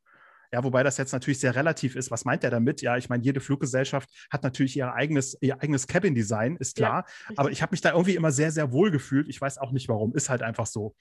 [SPEAKER 2] Ja, wobei das jetzt natürlich sehr relativ ist. Was meint er damit? Ja, ich meine, jede Fluggesellschaft hat natürlich ihr eigenes, ihr eigenes Cabin-Design, ist klar. Ja, aber ich habe mich da irgendwie immer sehr, sehr wohl gefühlt. Ich weiß auch nicht warum. Ist halt einfach so.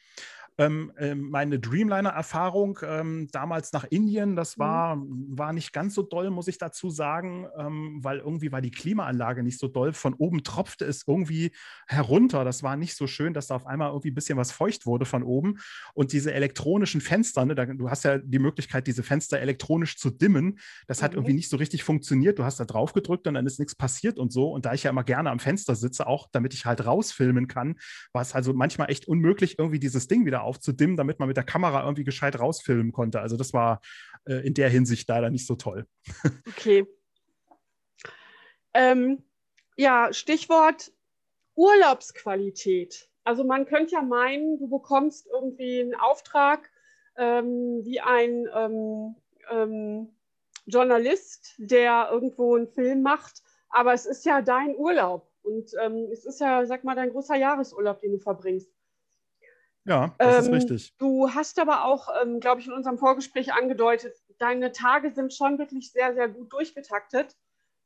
[SPEAKER 2] Ähm, äh, meine Dreamliner-Erfahrung ähm, damals nach Indien, das mhm. war, mhm. war nicht ganz so doll, muss ich dazu sagen, ähm, weil irgendwie war die Klimaanlage nicht so doll. Von oben tropfte es irgendwie herunter. Das war nicht so schön, dass da auf einmal irgendwie ein bisschen was feucht wurde von oben. Und diese elektronischen Fenster, ne, da, du hast ja die Möglichkeit, diese Fenster elektronisch zu dimmen. Das mhm. hat irgendwie nicht so richtig funktioniert. Du hast da drauf gedrückt und dann ist nichts passiert und so. Und da ich ja immer gerne am Fenster sitze, auch damit ich halt rausfilmen kann, war es also manchmal echt unmöglich, irgendwie dieses Ding wieder aufzudimmen, damit man mit der Kamera irgendwie gescheit rausfilmen konnte. Also das war äh, in der Hinsicht leider nicht so toll.
[SPEAKER 1] Okay. Ähm, ja, Stichwort Urlaubsqualität. Also man könnte ja meinen, du bekommst irgendwie einen Auftrag ähm, wie ein ähm, ähm Journalist, der irgendwo einen Film macht, aber es ist ja dein Urlaub und ähm, es ist ja, sag mal, dein großer Jahresurlaub, den du verbringst.
[SPEAKER 2] Ja, das ähm, ist richtig.
[SPEAKER 1] Du hast aber auch, ähm, glaube ich, in unserem Vorgespräch angedeutet, deine Tage sind schon wirklich sehr, sehr gut durchgetaktet.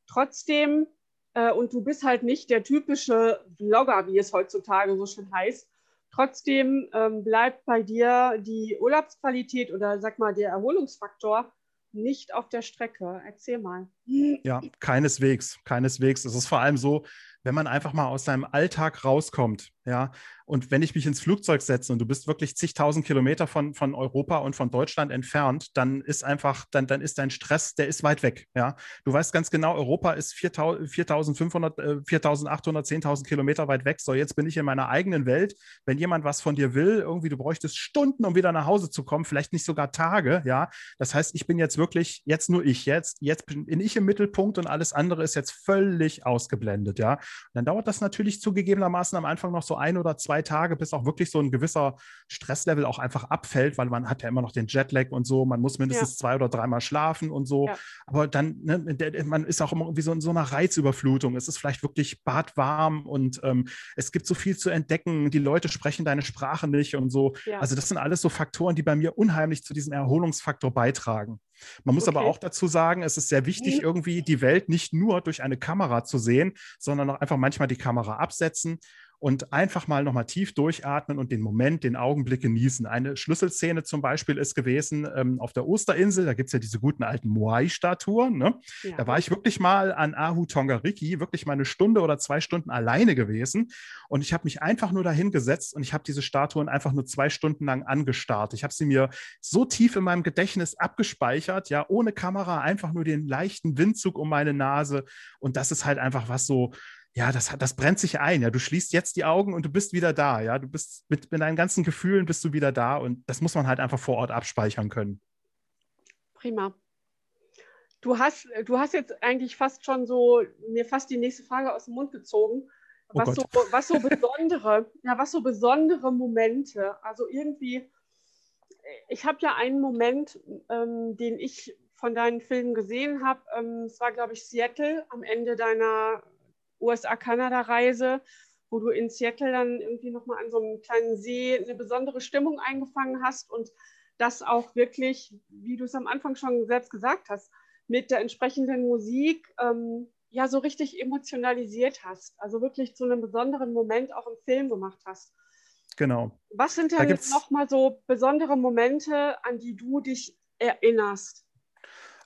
[SPEAKER 1] Trotzdem, äh, und du bist halt nicht der typische Vlogger, wie es heutzutage so schön heißt, trotzdem ähm, bleibt bei dir die Urlaubsqualität oder sag mal der Erholungsfaktor nicht auf der Strecke. Erzähl mal.
[SPEAKER 2] Ja, keineswegs, keineswegs. Es ist vor allem so, wenn man einfach mal aus seinem Alltag rauskommt, ja, und wenn ich mich ins Flugzeug setze und du bist wirklich zigtausend Kilometer von, von Europa und von Deutschland entfernt, dann ist einfach, dann, dann ist dein Stress, der ist weit weg. Ja? Du weißt ganz genau, Europa ist 4500, 4800, 10.000 Kilometer weit weg. So, jetzt bin ich in meiner eigenen Welt. Wenn jemand was von dir will, irgendwie, du bräuchtest Stunden, um wieder nach Hause zu kommen, vielleicht nicht sogar Tage. Ja, das heißt, ich bin jetzt wirklich, jetzt nur ich, jetzt, jetzt bin ich im Mittelpunkt und alles andere ist jetzt völlig ausgeblendet. Ja, und dann dauert das natürlich zugegebenermaßen am Anfang noch so so ein oder zwei Tage, bis auch wirklich so ein gewisser Stresslevel auch einfach abfällt, weil man hat ja immer noch den Jetlag und so, man muss mindestens ja. zwei oder dreimal schlafen und so. Ja. Aber dann, ne, man ist auch immer irgendwie so in so einer Reizüberflutung. Es ist vielleicht wirklich badwarm und ähm, es gibt so viel zu entdecken. Die Leute sprechen deine Sprache nicht und so. Ja. Also das sind alles so Faktoren, die bei mir unheimlich zu diesem Erholungsfaktor beitragen. Man muss okay. aber auch dazu sagen, es ist sehr wichtig, mhm. irgendwie die Welt nicht nur durch eine Kamera zu sehen, sondern auch einfach manchmal die Kamera absetzen und einfach mal nochmal tief durchatmen und den Moment, den Augenblick genießen. Eine Schlüsselszene zum Beispiel ist gewesen ähm, auf der Osterinsel, da gibt es ja diese guten alten Moai-Statuen. Ne? Ja. Da war ich wirklich mal an Ahu Tongariki, wirklich mal eine Stunde oder zwei Stunden alleine gewesen und ich habe mich einfach nur dahin gesetzt und ich habe diese Statuen einfach nur zwei Stunden lang angestarrt. Ich habe sie mir so tief in meinem Gedächtnis abgespeichert, ja, ohne Kamera, einfach nur den leichten Windzug um meine Nase und das ist halt einfach was so, ja, das, das brennt sich ein. Ja, du schließt jetzt die Augen und du bist wieder da. Ja, du bist mit, mit deinen ganzen Gefühlen bist du wieder da und das muss man halt einfach vor Ort abspeichern können.
[SPEAKER 1] Prima. Du hast, du hast jetzt eigentlich fast schon so mir fast die nächste Frage aus dem Mund gezogen. Oh was, oh so, was so besondere, ja, was so besondere Momente, also irgendwie, ich habe ja einen Moment, ähm, den ich von deinen Filmen gesehen habe. Ähm, es war, glaube ich, Seattle am Ende deiner USA-Kanada-Reise, wo du in Seattle dann irgendwie nochmal an so einem kleinen See eine besondere Stimmung eingefangen hast und das auch wirklich, wie du es am Anfang schon selbst gesagt hast, mit der entsprechenden Musik ähm, ja so richtig emotionalisiert hast. Also wirklich zu einem besonderen Moment auch im Film gemacht hast.
[SPEAKER 2] Genau.
[SPEAKER 1] Was sind denn nochmal so besondere Momente, an die du dich erinnerst?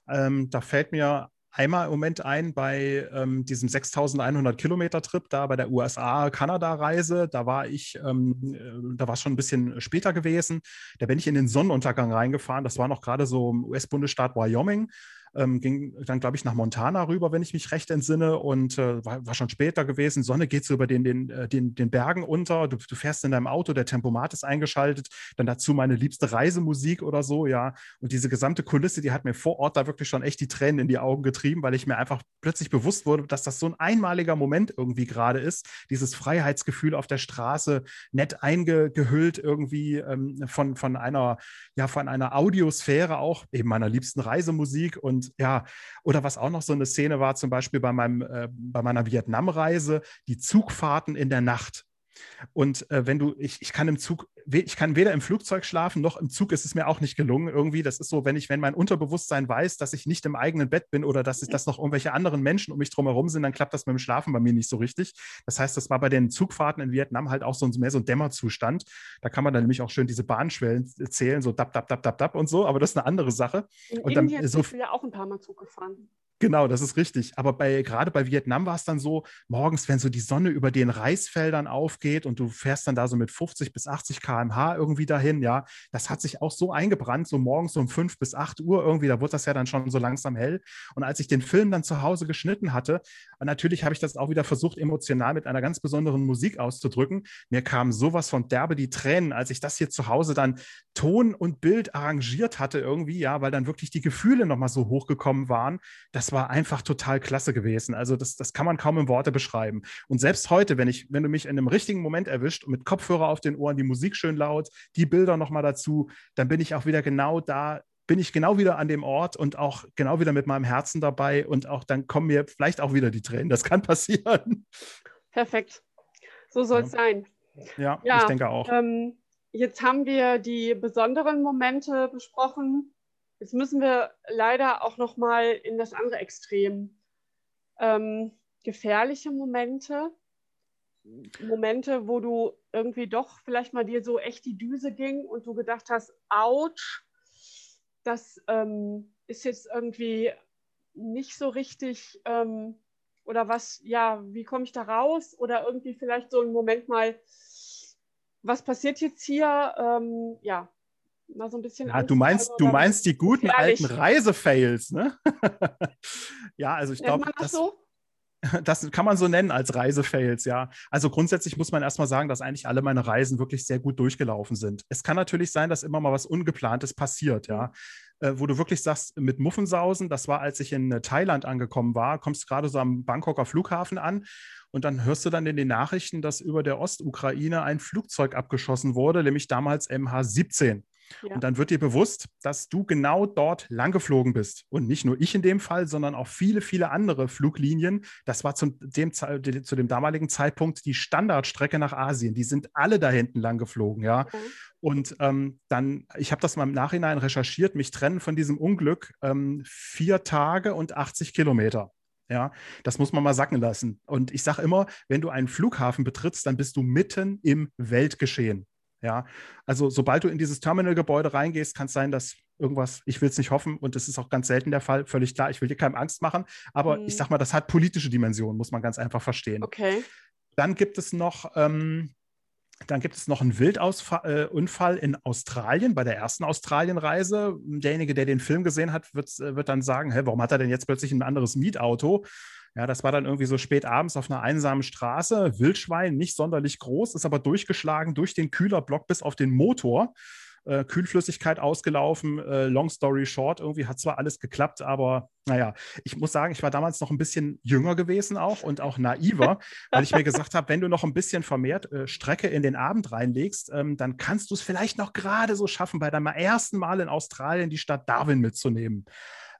[SPEAKER 2] Ähm, da fällt mir einmal im Moment ein bei ähm, diesem 6100 Kilometer Trip da bei der USA-Kanada-Reise. Da war ich, ähm, äh, da war es schon ein bisschen später gewesen. Da bin ich in den Sonnenuntergang reingefahren. Das war noch gerade so im US-Bundesstaat Wyoming ähm, ging dann, glaube ich, nach Montana rüber, wenn ich mich recht entsinne, und äh, war, war, schon später gewesen. Sonne geht so über den, den, äh, den, den Bergen unter. Du, du, fährst in deinem Auto, der Tempomat ist eingeschaltet, dann dazu meine liebste Reisemusik oder so, ja. Und diese gesamte Kulisse, die hat mir vor Ort da wirklich schon echt die Tränen in die Augen getrieben, weil ich mir einfach plötzlich bewusst wurde, dass das so ein einmaliger Moment irgendwie gerade ist. Dieses Freiheitsgefühl auf der Straße, nett eingehüllt irgendwie ähm, von, von einer, ja, von einer Audiosphäre auch, eben meiner liebsten Reisemusik und und ja, oder was auch noch so eine Szene war, zum Beispiel bei, meinem, äh, bei meiner Vietnamreise, die Zugfahrten in der Nacht. Und äh, wenn du, ich, ich kann im Zug, ich kann weder im Flugzeug schlafen, noch im Zug ist es mir auch nicht gelungen. Irgendwie, das ist so, wenn ich, wenn mein Unterbewusstsein weiß, dass ich nicht im eigenen Bett bin oder dass, ich, dass noch irgendwelche anderen Menschen um mich drumherum sind, dann klappt das mit dem Schlafen bei mir nicht so richtig. Das heißt, das war bei den Zugfahrten in Vietnam halt auch so ein, mehr so ein Dämmerzustand. Da kann man dann nämlich auch schön diese Bahnschwellen zählen, so dab, dab, dab, dab, dab und so, aber das ist eine andere Sache.
[SPEAKER 1] In
[SPEAKER 2] und
[SPEAKER 1] Indien dann, so, ja auch ein paar Mal Zug gefahren.
[SPEAKER 2] Genau, das ist richtig. Aber bei, gerade bei Vietnam war es dann so, morgens, wenn so die Sonne über den Reisfeldern aufgeht und du fährst dann da so mit 50 bis 80 km/h irgendwie dahin, ja, das hat sich auch so eingebrannt, so morgens um 5 bis 8 Uhr irgendwie, da wurde das ja dann schon so langsam hell. Und als ich den Film dann zu Hause geschnitten hatte, natürlich habe ich das auch wieder versucht, emotional mit einer ganz besonderen Musik auszudrücken. Mir kam sowas von derbe die Tränen, als ich das hier zu Hause dann Ton und Bild arrangiert hatte irgendwie, ja, weil dann wirklich die Gefühle nochmal so hochgekommen waren. Das war einfach total klasse gewesen. Also das, das kann man kaum in Worte beschreiben. Und selbst heute, wenn ich, wenn du mich in einem richtigen Moment erwischt und mit Kopfhörer auf den Ohren, die Musik schön laut, die Bilder nochmal dazu, dann bin ich auch wieder genau da, bin ich genau wieder an dem Ort und auch genau wieder mit meinem Herzen dabei und auch dann kommen mir vielleicht auch wieder die Tränen. Das kann passieren.
[SPEAKER 1] Perfekt. So soll es ja. sein.
[SPEAKER 2] Ja, ja, ich denke auch. Ähm,
[SPEAKER 1] jetzt haben wir die besonderen Momente besprochen. Jetzt müssen wir leider auch noch mal in das andere Extrem. Ähm, gefährliche Momente, Momente, wo du irgendwie doch vielleicht mal dir so echt die Düse ging und du gedacht hast, ouch, das ähm, ist jetzt irgendwie nicht so richtig ähm, oder was, ja, wie komme ich da raus? Oder irgendwie vielleicht so ein Moment mal, was passiert jetzt hier? Ähm, ja, mal so ein bisschen.
[SPEAKER 2] Ja, du meinst, du meinst die guten gefährlich. alten Reisefails, ne? ja, also ich glaube.
[SPEAKER 1] das so?
[SPEAKER 2] Das kann man so nennen als Reisefails, ja. Also grundsätzlich muss man erstmal sagen, dass eigentlich alle meine Reisen wirklich sehr gut durchgelaufen sind. Es kann natürlich sein, dass immer mal was Ungeplantes passiert, ja. Äh, wo du wirklich sagst, mit Muffensausen, das war, als ich in äh, Thailand angekommen war, kommst gerade so am Bangkoker Flughafen an und dann hörst du dann in den Nachrichten, dass über der Ostukraine ein Flugzeug abgeschossen wurde, nämlich damals MH17. Ja. Und dann wird dir bewusst, dass du genau dort langgeflogen bist. Und nicht nur ich in dem Fall, sondern auch viele, viele andere Fluglinien. Das war zu dem, zu dem damaligen Zeitpunkt die Standardstrecke nach Asien. Die sind alle da hinten langgeflogen, ja. Okay. Und ähm, dann, ich habe das mal im Nachhinein recherchiert, mich trennen von diesem Unglück ähm, vier Tage und 80 Kilometer. Ja, das muss man mal sacken lassen. Und ich sage immer, wenn du einen Flughafen betrittst, dann bist du mitten im Weltgeschehen. Ja, also sobald du in dieses Terminalgebäude reingehst, kann es sein, dass irgendwas, ich will es nicht hoffen und das ist auch ganz selten der Fall, völlig klar, ich will dir keinem Angst machen, aber hm. ich sag mal, das hat politische Dimensionen, muss man ganz einfach verstehen.
[SPEAKER 1] Okay.
[SPEAKER 2] Dann gibt es noch, ähm, dann gibt es noch einen Wildunfall äh, in Australien, bei der ersten Australienreise. Derjenige, der den Film gesehen hat, wird, äh, wird dann sagen, hä, warum hat er denn jetzt plötzlich ein anderes Mietauto? Ja, das war dann irgendwie so spät abends auf einer einsamen Straße. Wildschwein, nicht sonderlich groß, ist aber durchgeschlagen durch den Kühlerblock bis auf den Motor. Äh, Kühlflüssigkeit ausgelaufen, äh, long story short, irgendwie hat zwar alles geklappt, aber naja, ich muss sagen, ich war damals noch ein bisschen jünger gewesen auch und auch naiver, weil ich mir gesagt habe, wenn du noch ein bisschen vermehrt äh, Strecke in den Abend reinlegst, ähm, dann kannst du es vielleicht noch gerade so schaffen, bei deinem ersten Mal in Australien die Stadt Darwin mitzunehmen.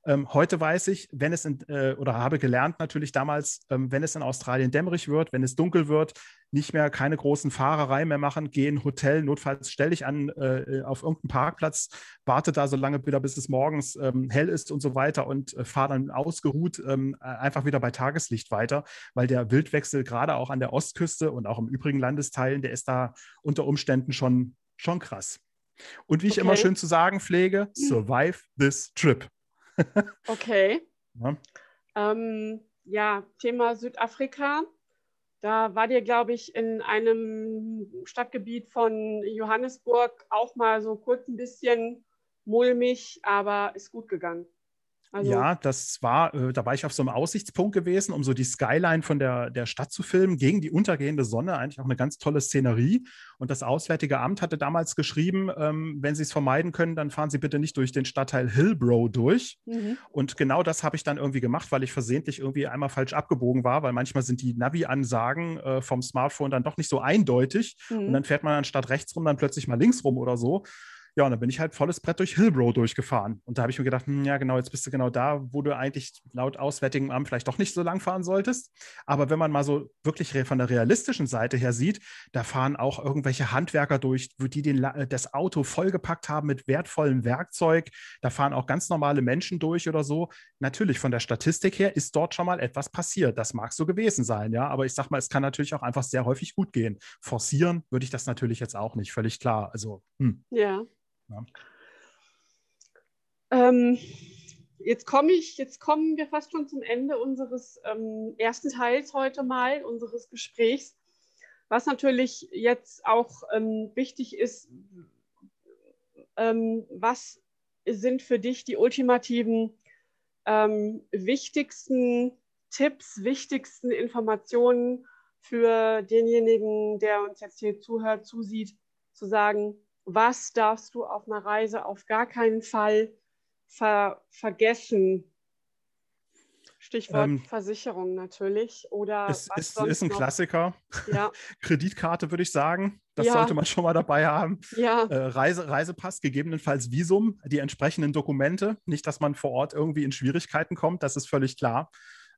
[SPEAKER 2] Ähm, heute weiß ich, wenn es in, äh, oder habe gelernt natürlich damals, ähm, wenn es in Australien dämmerig wird, wenn es dunkel wird, nicht mehr keine großen Fahrereien mehr machen, geh in ein Hotel, notfalls stell dich an äh, auf irgendeinen Parkplatz, warte da so lange wieder, bis es morgens ähm, hell ist und so weiter und äh, fahr dann ausgeruht ähm, äh, einfach wieder bei Tageslicht weiter, weil der Wildwechsel gerade auch an der Ostküste und auch im übrigen Landesteilen, der ist da unter Umständen schon, schon krass. Und wie ich immer schön zu sagen pflege, survive this trip.
[SPEAKER 1] Okay. Ja. Ähm, ja, Thema Südafrika. Da war dir, glaube ich, in einem Stadtgebiet von Johannesburg auch mal so kurz ein bisschen mulmig, aber ist gut gegangen.
[SPEAKER 2] Also, ja, das war, äh, da war ich auf so einem Aussichtspunkt gewesen, um so die Skyline von der, der Stadt zu filmen, gegen die untergehende Sonne. Eigentlich auch eine ganz tolle Szenerie. Und das Auswärtige Amt hatte damals geschrieben, ähm, wenn Sie es vermeiden können, dann fahren Sie bitte nicht durch den Stadtteil Hillbrow durch. Mhm. Und genau das habe ich dann irgendwie gemacht, weil ich versehentlich irgendwie einmal falsch abgebogen war, weil manchmal sind die Navi-Ansagen äh, vom Smartphone dann doch nicht so eindeutig. Mhm. Und dann fährt man anstatt rechts rum dann plötzlich mal links rum oder so. Ja, und dann bin ich halt volles Brett durch Hillbrow durchgefahren. Und da habe ich mir gedacht, hm, ja, genau, jetzt bist du genau da, wo du eigentlich laut Auswärtigem Amt vielleicht doch nicht so lang fahren solltest. Aber wenn man mal so wirklich von der realistischen Seite her sieht, da fahren auch irgendwelche Handwerker durch, die den, das Auto vollgepackt haben mit wertvollem Werkzeug. Da fahren auch ganz normale Menschen durch oder so. Natürlich, von der Statistik her ist dort schon mal etwas passiert. Das mag so gewesen sein, ja. Aber ich sag mal, es kann natürlich auch einfach sehr häufig gut gehen. Forcieren würde ich das natürlich jetzt auch nicht, völlig klar. Also,
[SPEAKER 1] hm. ja. Ja. Ähm, jetzt komme ich, jetzt kommen wir fast schon zum Ende unseres ähm, ersten Teils heute mal, unseres Gesprächs. Was natürlich jetzt auch ähm, wichtig ist, ähm, was sind für dich die ultimativen ähm, wichtigsten Tipps, wichtigsten Informationen für denjenigen, der uns jetzt hier zuhört, zusieht, zu sagen, was darfst du auf einer Reise auf gar keinen Fall ver vergessen? Stichwort ähm, Versicherung natürlich. Oder
[SPEAKER 2] es ist, ist, ein noch? Klassiker. Ja. Kreditkarte würde ich sagen. Das ja. sollte man schon mal dabei haben. Ja. Äh, Reise, Reisepass, gegebenenfalls Visum, die entsprechenden Dokumente. Nicht, dass man vor Ort irgendwie in Schwierigkeiten kommt, das ist völlig klar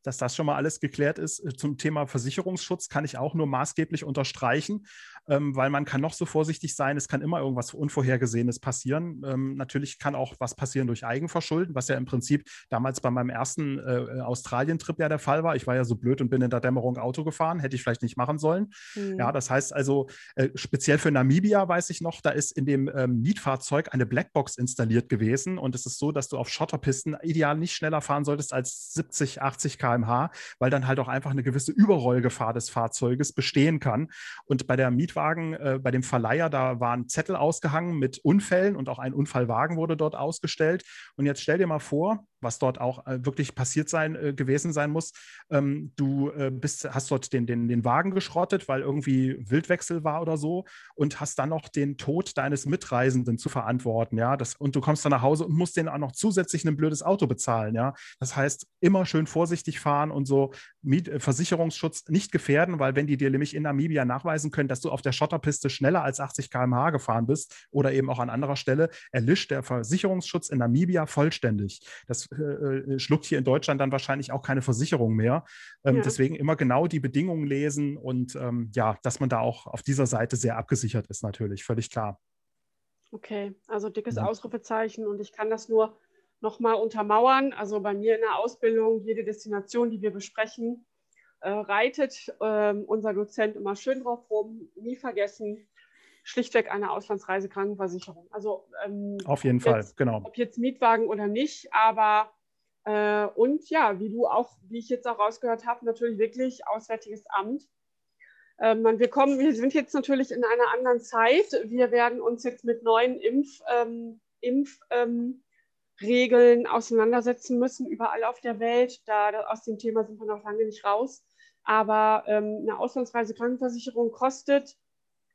[SPEAKER 2] dass das schon mal alles geklärt ist. Äh, zum Thema Versicherungsschutz kann ich auch nur maßgeblich unterstreichen, ähm, weil man kann noch so vorsichtig sein, es kann immer irgendwas Unvorhergesehenes passieren. Ähm, natürlich kann auch was passieren durch Eigenverschulden, was ja im Prinzip damals bei meinem ersten äh, Australien-Trip ja der Fall war. Ich war ja so blöd und bin in der Dämmerung Auto gefahren, hätte ich vielleicht nicht machen sollen. Mhm. Ja, das heißt also, äh, speziell für Namibia weiß ich noch, da ist in dem ähm, Mietfahrzeug eine Blackbox installiert gewesen und es ist so, dass du auf Schotterpisten ideal nicht schneller fahren solltest als 70, 80 km km/h, weil dann halt auch einfach eine gewisse Überrollgefahr des Fahrzeuges bestehen kann. Und bei der Mietwagen, äh, bei dem Verleiher, da waren Zettel ausgehangen mit Unfällen und auch ein Unfallwagen wurde dort ausgestellt. Und jetzt stell dir mal vor, was dort auch äh, wirklich passiert sein äh, gewesen sein muss. Ähm, du äh, bist, hast dort den, den, den Wagen geschrottet, weil irgendwie Wildwechsel war oder so und hast dann noch den Tod deines Mitreisenden zu verantworten, ja. Das, und du kommst dann nach Hause und musst denen auch noch zusätzlich ein blödes Auto bezahlen, ja. Das heißt, immer schön vorsichtig fahren und so Miet äh, Versicherungsschutz nicht gefährden, weil wenn die dir nämlich in Namibia nachweisen können, dass du auf der Schotterpiste schneller als 80 km/h gefahren bist oder eben auch an anderer Stelle, erlischt der Versicherungsschutz in Namibia vollständig. Das äh, äh, schluckt hier in Deutschland dann wahrscheinlich auch keine Versicherung mehr. Ähm, ja. Deswegen immer genau die Bedingungen lesen und ähm, ja, dass man da auch auf dieser Seite sehr abgesichert ist, natürlich, völlig klar.
[SPEAKER 1] Okay, also dickes ja. Ausrufezeichen und ich kann das nur nochmal untermauern. Also bei mir in der Ausbildung, jede Destination, die wir besprechen, äh, reitet äh, unser Dozent immer schön drauf rum, nie vergessen, schlichtweg eine Auslandsreisekrankenversicherung. Also
[SPEAKER 2] ähm, auf jeden Fall,
[SPEAKER 1] jetzt,
[SPEAKER 2] genau.
[SPEAKER 1] Ob jetzt Mietwagen oder nicht, aber äh, und ja, wie du auch, wie ich jetzt auch rausgehört habe, natürlich wirklich Auswärtiges Amt. Ähm, wir kommen, wir sind jetzt natürlich in einer anderen Zeit. Wir werden uns jetzt mit neuen Impf, ähm, Impfregeln ähm, auseinandersetzen müssen, überall auf der Welt. Da, aus dem Thema sind wir noch lange nicht raus. Aber ähm, eine Auslandsreisekrankenversicherung kostet,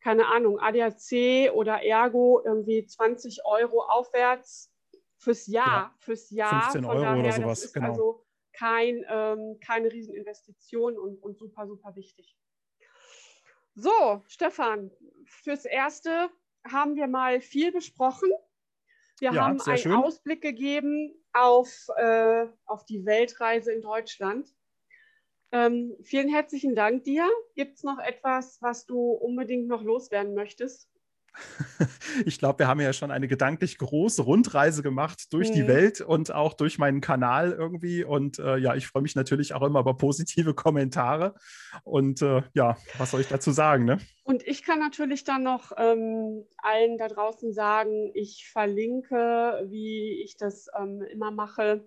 [SPEAKER 1] keine Ahnung, ADAC oder Ergo irgendwie 20 Euro aufwärts fürs Jahr. Ja. Fürs Jahr.
[SPEAKER 2] 15 Euro daher, oder sowas,
[SPEAKER 1] das ist genau. Also kein, ähm, keine Rieseninvestition und, und super, super wichtig. So, Stefan, fürs Erste haben wir mal viel besprochen. Wir ja, haben einen schön. Ausblick gegeben auf, äh, auf die Weltreise in Deutschland. Ähm, vielen herzlichen Dank dir. Gibt es noch etwas, was du unbedingt noch loswerden möchtest?
[SPEAKER 2] ich glaube, wir haben ja schon eine gedanklich große Rundreise gemacht durch mhm. die Welt und auch durch meinen Kanal irgendwie. Und äh, ja, ich freue mich natürlich auch immer über positive Kommentare. Und äh, ja, was soll ich dazu sagen? Ne?
[SPEAKER 1] Und ich kann natürlich dann noch ähm, allen da draußen sagen, ich verlinke, wie ich das ähm, immer mache,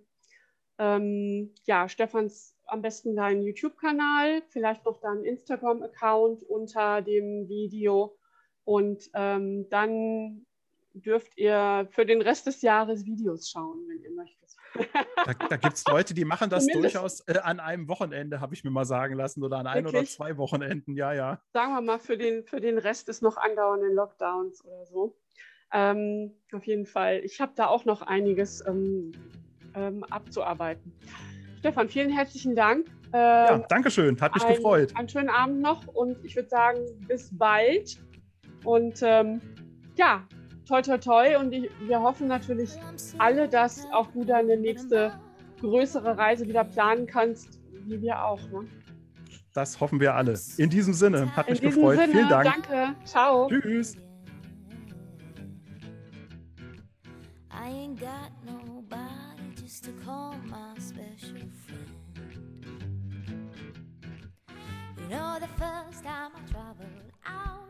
[SPEAKER 1] ähm, ja, Stefans am besten deinen YouTube-Kanal, vielleicht noch deinen Instagram-Account unter dem Video und ähm, dann dürft ihr für den Rest des Jahres Videos schauen, wenn ihr möchtet.
[SPEAKER 2] Da, da gibt es Leute, die machen das Zumindest. durchaus äh, an einem Wochenende, habe ich mir mal sagen lassen, oder an ein Wirklich? oder zwei Wochenenden, ja, ja.
[SPEAKER 1] Sagen wir mal, für den, für den Rest des noch andauernden Lockdowns oder so. Ähm, auf jeden Fall. Ich habe da auch noch einiges ähm, ähm, abzuarbeiten. Stefan, vielen herzlichen Dank.
[SPEAKER 2] ja, danke schön. Hat mich
[SPEAKER 1] ein,
[SPEAKER 2] gefreut.
[SPEAKER 1] Einen schönen Abend noch und ich würde sagen, bis bald. Und ähm, ja, toi, toi, toi. Und ich, wir hoffen natürlich alle, dass auch du deine nächste größere Reise wieder planen kannst, wie wir auch. Ne?
[SPEAKER 2] Das hoffen wir alle. In diesem Sinne, hat In mich gefreut. Sinne, Vielen Dank.
[SPEAKER 1] Danke. Ciao.
[SPEAKER 2] Tschüss. to call my special friend. You know, the first time I traveled out.